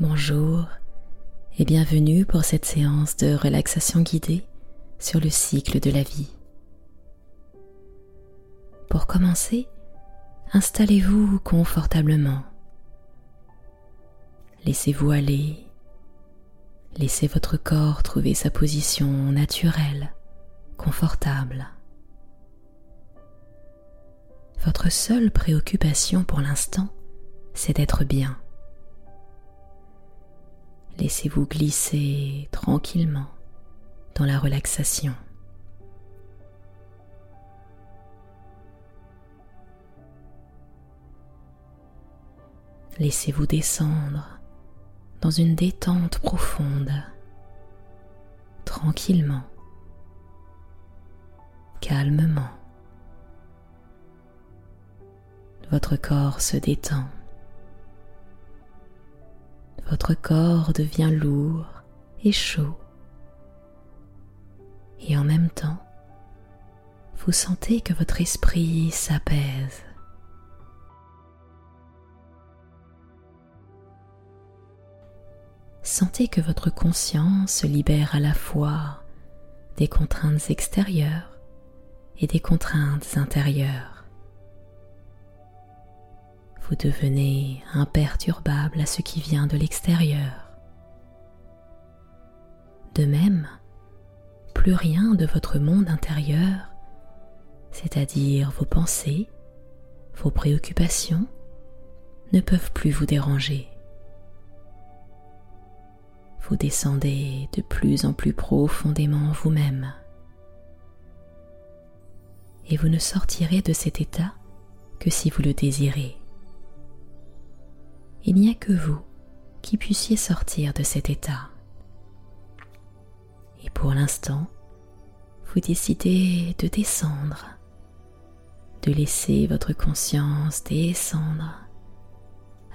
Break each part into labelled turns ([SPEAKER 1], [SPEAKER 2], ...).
[SPEAKER 1] Bonjour et bienvenue pour cette séance de relaxation guidée sur le cycle de la vie. Pour commencer, installez-vous confortablement. Laissez-vous aller. Laissez votre corps trouver sa position naturelle, confortable. Votre seule préoccupation pour l'instant, c'est d'être bien. Laissez-vous glisser tranquillement dans la relaxation. Laissez-vous descendre dans une détente profonde, tranquillement, calmement. Votre corps se détend. Votre corps devient lourd et chaud. Et en même temps, vous sentez que votre esprit s'apaise. Sentez que votre conscience se libère à la fois des contraintes extérieures et des contraintes intérieures. Vous devenez imperturbable à ce qui vient de l'extérieur. De même, plus rien de votre monde intérieur, c'est-à-dire vos pensées, vos préoccupations, ne peuvent plus vous déranger vous descendez de plus en plus profondément vous-même. Et vous ne sortirez de cet état que si vous le désirez. Il n'y a que vous qui puissiez sortir de cet état. Et pour l'instant, vous décidez de descendre, de laisser votre conscience descendre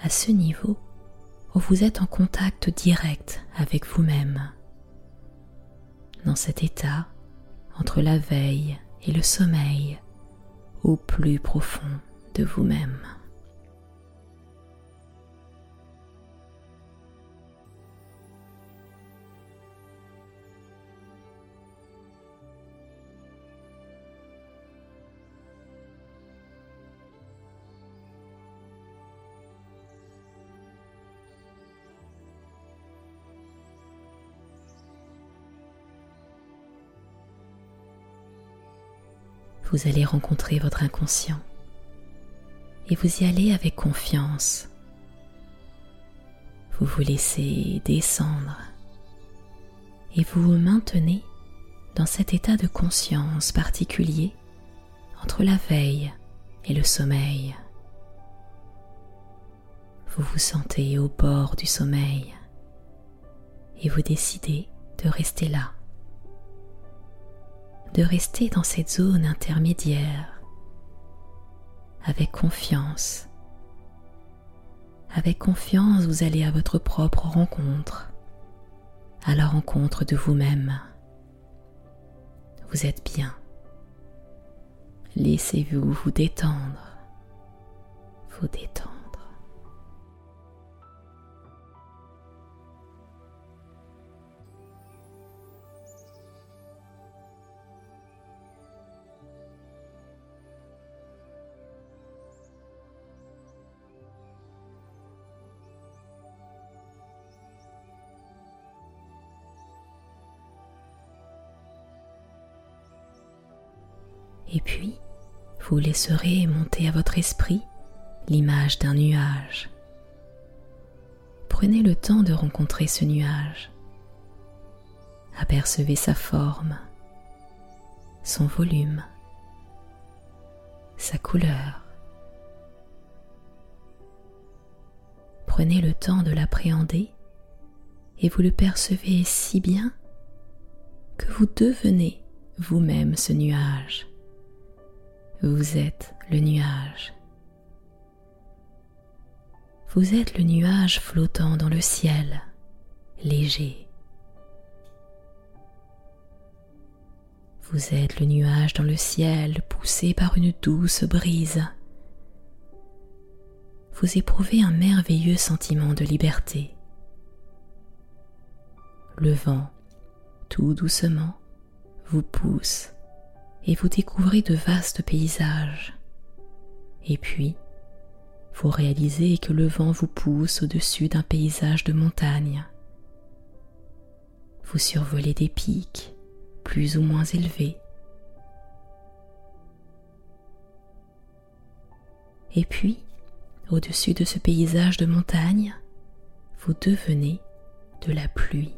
[SPEAKER 1] à ce niveau où vous êtes en contact direct avec vous-même. Dans cet état, entre la veille et le sommeil, au plus profond de vous-même. Vous allez rencontrer votre inconscient et vous y allez avec confiance. Vous vous laissez descendre et vous vous maintenez dans cet état de conscience particulier entre la veille et le sommeil. Vous vous sentez au bord du sommeil et vous décidez de rester là de rester dans cette zone intermédiaire avec confiance. Avec confiance, vous allez à votre propre rencontre, à la rencontre de vous-même. Vous êtes bien. Laissez-vous vous détendre, vous détendre. Et puis, vous laisserez monter à votre esprit l'image d'un nuage. Prenez le temps de rencontrer ce nuage. Apercevez sa forme, son volume, sa couleur. Prenez le temps de l'appréhender et vous le percevez si bien que vous devenez vous-même ce nuage. Vous êtes le nuage. Vous êtes le nuage flottant dans le ciel, léger. Vous êtes le nuage dans le ciel poussé par une douce brise. Vous éprouvez un merveilleux sentiment de liberté le vent, tout doucement, vous pousse et vous découvrez de vastes paysages. Et puis, vous réalisez que le vent vous pousse au-dessus d'un paysage de montagne. Vous survolez des pics plus ou moins élevés. Et puis, au-dessus de ce paysage de montagne, vous devenez de la pluie.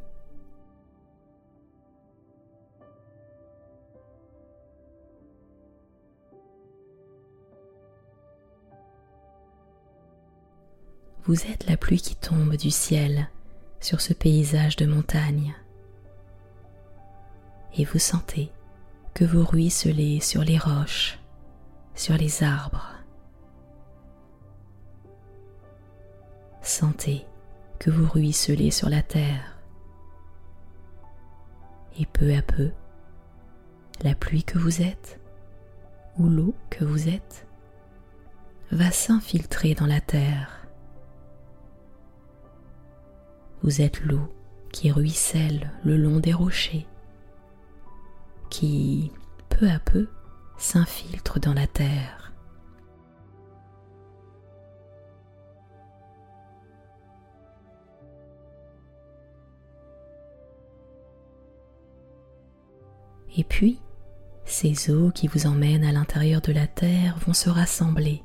[SPEAKER 1] Vous êtes la pluie qui tombe du ciel sur ce paysage de montagne. Et vous sentez que vous ruisselez sur les roches, sur les arbres. Sentez que vous ruisselez sur la terre. Et peu à peu, la pluie que vous êtes, ou l'eau que vous êtes, va s'infiltrer dans la terre. Vous êtes l'eau qui ruisselle le long des rochers, qui, peu à peu, s'infiltre dans la terre. Et puis, ces eaux qui vous emmènent à l'intérieur de la terre vont se rassembler.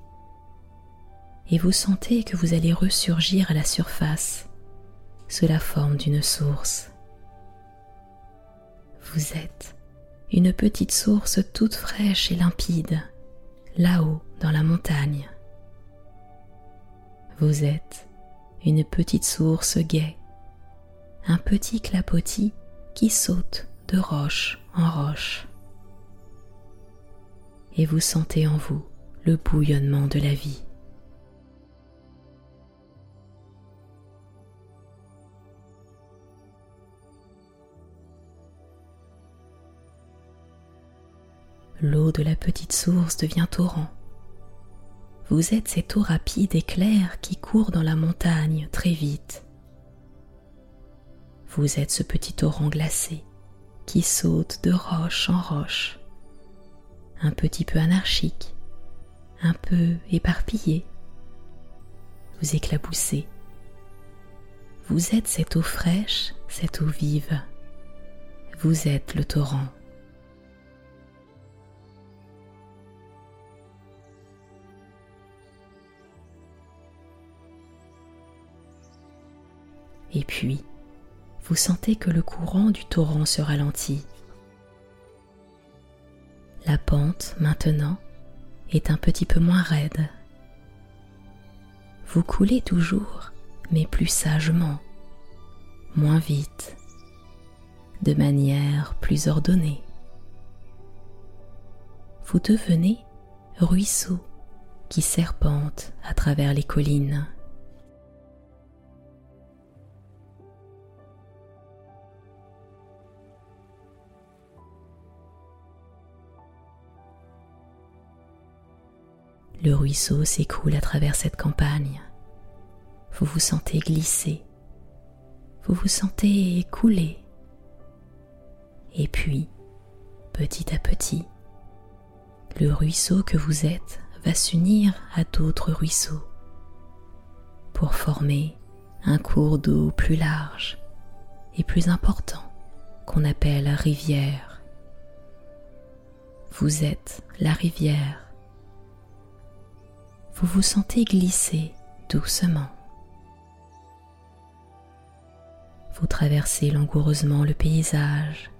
[SPEAKER 1] Et vous sentez que vous allez ressurgir à la surface sous la forme d'une source. Vous êtes une petite source toute fraîche et limpide, là-haut dans la montagne. Vous êtes une petite source gaie, un petit clapotis qui saute de roche en roche. Et vous sentez en vous le bouillonnement de la vie. L'eau de la petite source devient torrent. Vous êtes cette eau rapide et claire qui court dans la montagne très vite. Vous êtes ce petit torrent glacé qui saute de roche en roche, un petit peu anarchique, un peu éparpillé. Vous éclaboussez. Vous êtes cette eau fraîche, cette eau vive. Vous êtes le torrent. Et puis, vous sentez que le courant du torrent se ralentit. La pente, maintenant, est un petit peu moins raide. Vous coulez toujours, mais plus sagement, moins vite, de manière plus ordonnée. Vous devenez ruisseau qui serpente à travers les collines. Le ruisseau s'écoule à travers cette campagne. Vous vous sentez glisser. Vous vous sentez couler. Et puis, petit à petit, le ruisseau que vous êtes va s'unir à d'autres ruisseaux pour former un cours d'eau plus large et plus important qu'on appelle rivière. Vous êtes la rivière vous vous sentez glisser doucement. Vous traversez langoureusement le paysage.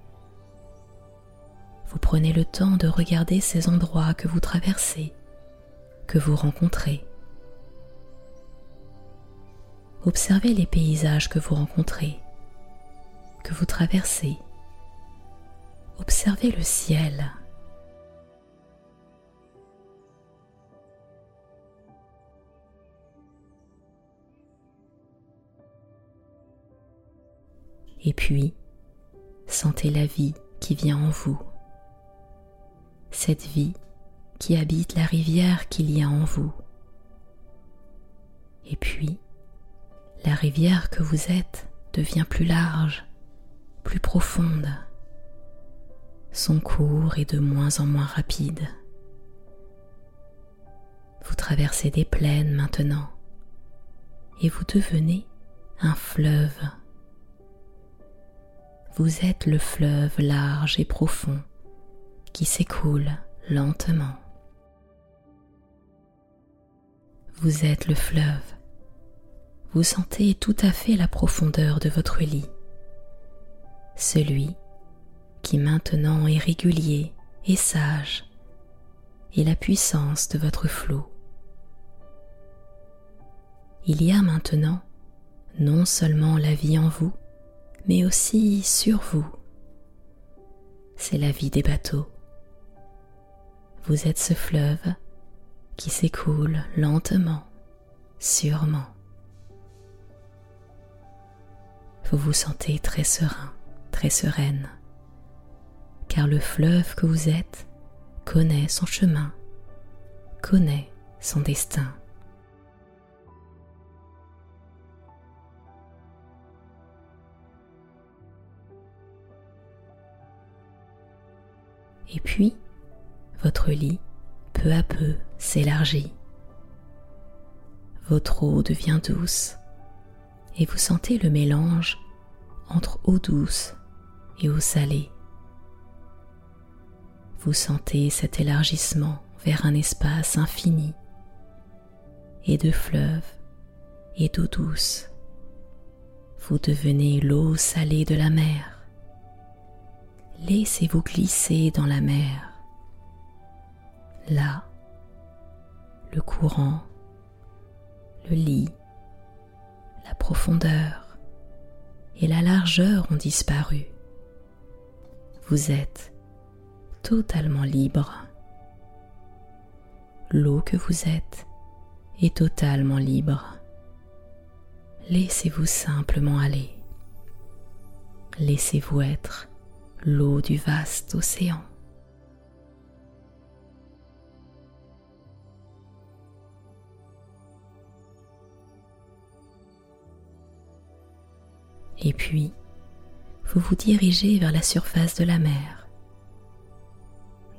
[SPEAKER 1] Vous prenez le temps de regarder ces endroits que vous traversez, que vous rencontrez. Observez les paysages que vous rencontrez, que vous traversez. Observez le ciel Et puis, sentez la vie qui vient en vous. Cette vie qui habite la rivière qu'il y a en vous. Et puis, la rivière que vous êtes devient plus large plus profonde. Son cours est de moins en moins rapide. Vous traversez des plaines maintenant et vous devenez un fleuve. Vous êtes le fleuve large et profond qui s'écoule lentement. Vous êtes le fleuve. Vous sentez tout à fait la profondeur de votre lit, celui qui maintenant est régulier et sage, et la puissance de votre flot. Il y a maintenant non seulement la vie en vous, mais aussi sur vous. C'est la vie des bateaux. Vous êtes ce fleuve qui s'écoule lentement, sûrement. Vous vous sentez très serein, très sereine, car le fleuve que vous êtes connaît son chemin, connaît son destin. Et puis, votre lit, peu à peu, s'élargit. Votre eau devient douce et vous sentez le mélange entre eau douce et eau salée. Vous sentez cet élargissement vers un espace infini et de fleuves et d'eau douce. Vous devenez l'eau salée de la mer laissez-vous glisser dans la mer. Là, le courant, le lit, la profondeur et la largeur ont disparu. Vous êtes totalement libre. L'eau que vous êtes est totalement libre. Laissez-vous simplement aller. Laissez-vous être l'eau du vaste océan. Et puis, vous vous dirigez vers la surface de la mer.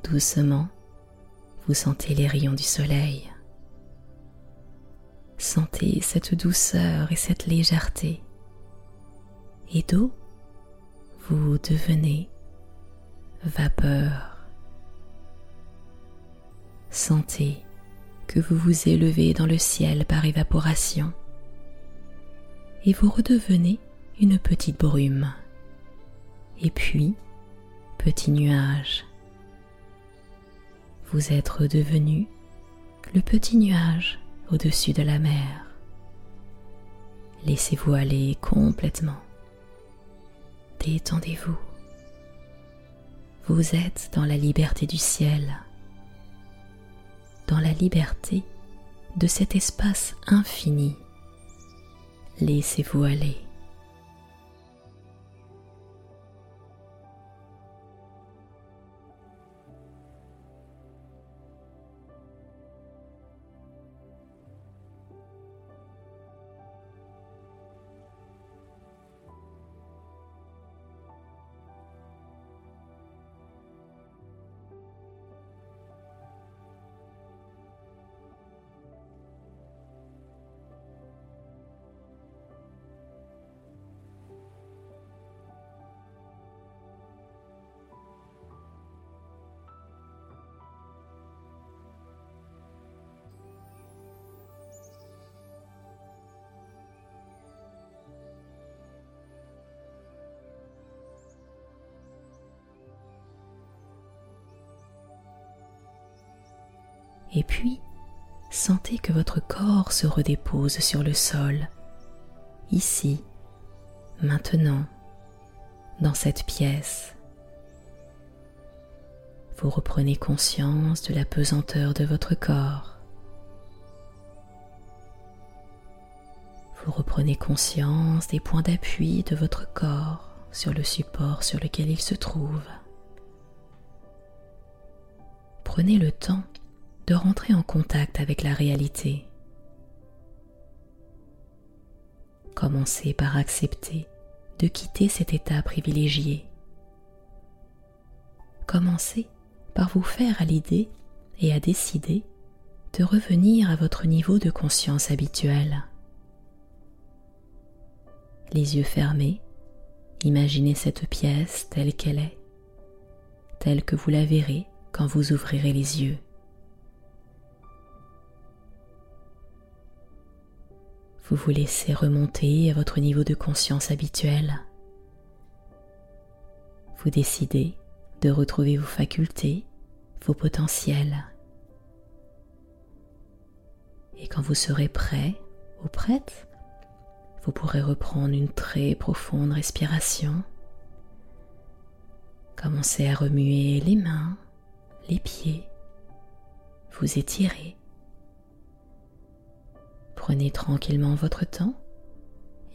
[SPEAKER 1] Doucement, vous sentez les rayons du soleil. Sentez cette douceur et cette légèreté. Et d'eau, vous devenez vapeur. Sentez que vous vous élevez dans le ciel par évaporation et vous redevenez une petite brume et puis petit nuage. Vous êtes redevenu le petit nuage au-dessus de la mer. Laissez-vous aller complètement. Détendez-vous. Vous êtes dans la liberté du ciel, dans la liberté de cet espace infini. Laissez-vous aller. Et puis sentez que votre corps se redépose sur le sol, ici, maintenant, dans cette pièce. Vous reprenez conscience de la pesanteur de votre corps. Vous reprenez conscience des points d'appui de votre corps sur le support sur lequel il se trouve. Prenez le temps de rentrer en contact avec la réalité. Commencez par accepter de quitter cet état privilégié. Commencez par vous faire à l'idée et à décider de revenir à votre niveau de conscience habituel. Les yeux fermés, imaginez cette pièce telle qu'elle est, telle que vous la verrez quand vous ouvrirez les yeux. Vous vous laissez remonter à votre niveau de conscience habituel. Vous décidez de retrouver vos facultés, vos potentiels. Et quand vous serez prêt ou prête, vous pourrez reprendre une très profonde respiration. Commencez à remuer les mains, les pieds, vous étirez. Prenez tranquillement votre temps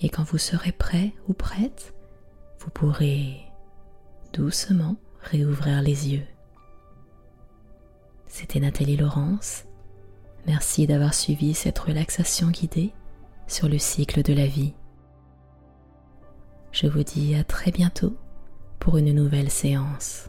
[SPEAKER 1] et quand vous serez prêt ou prête, vous pourrez doucement réouvrir les yeux. C'était Nathalie Laurence. Merci d'avoir suivi cette relaxation guidée sur le cycle de la vie. Je vous dis à très bientôt pour une nouvelle séance.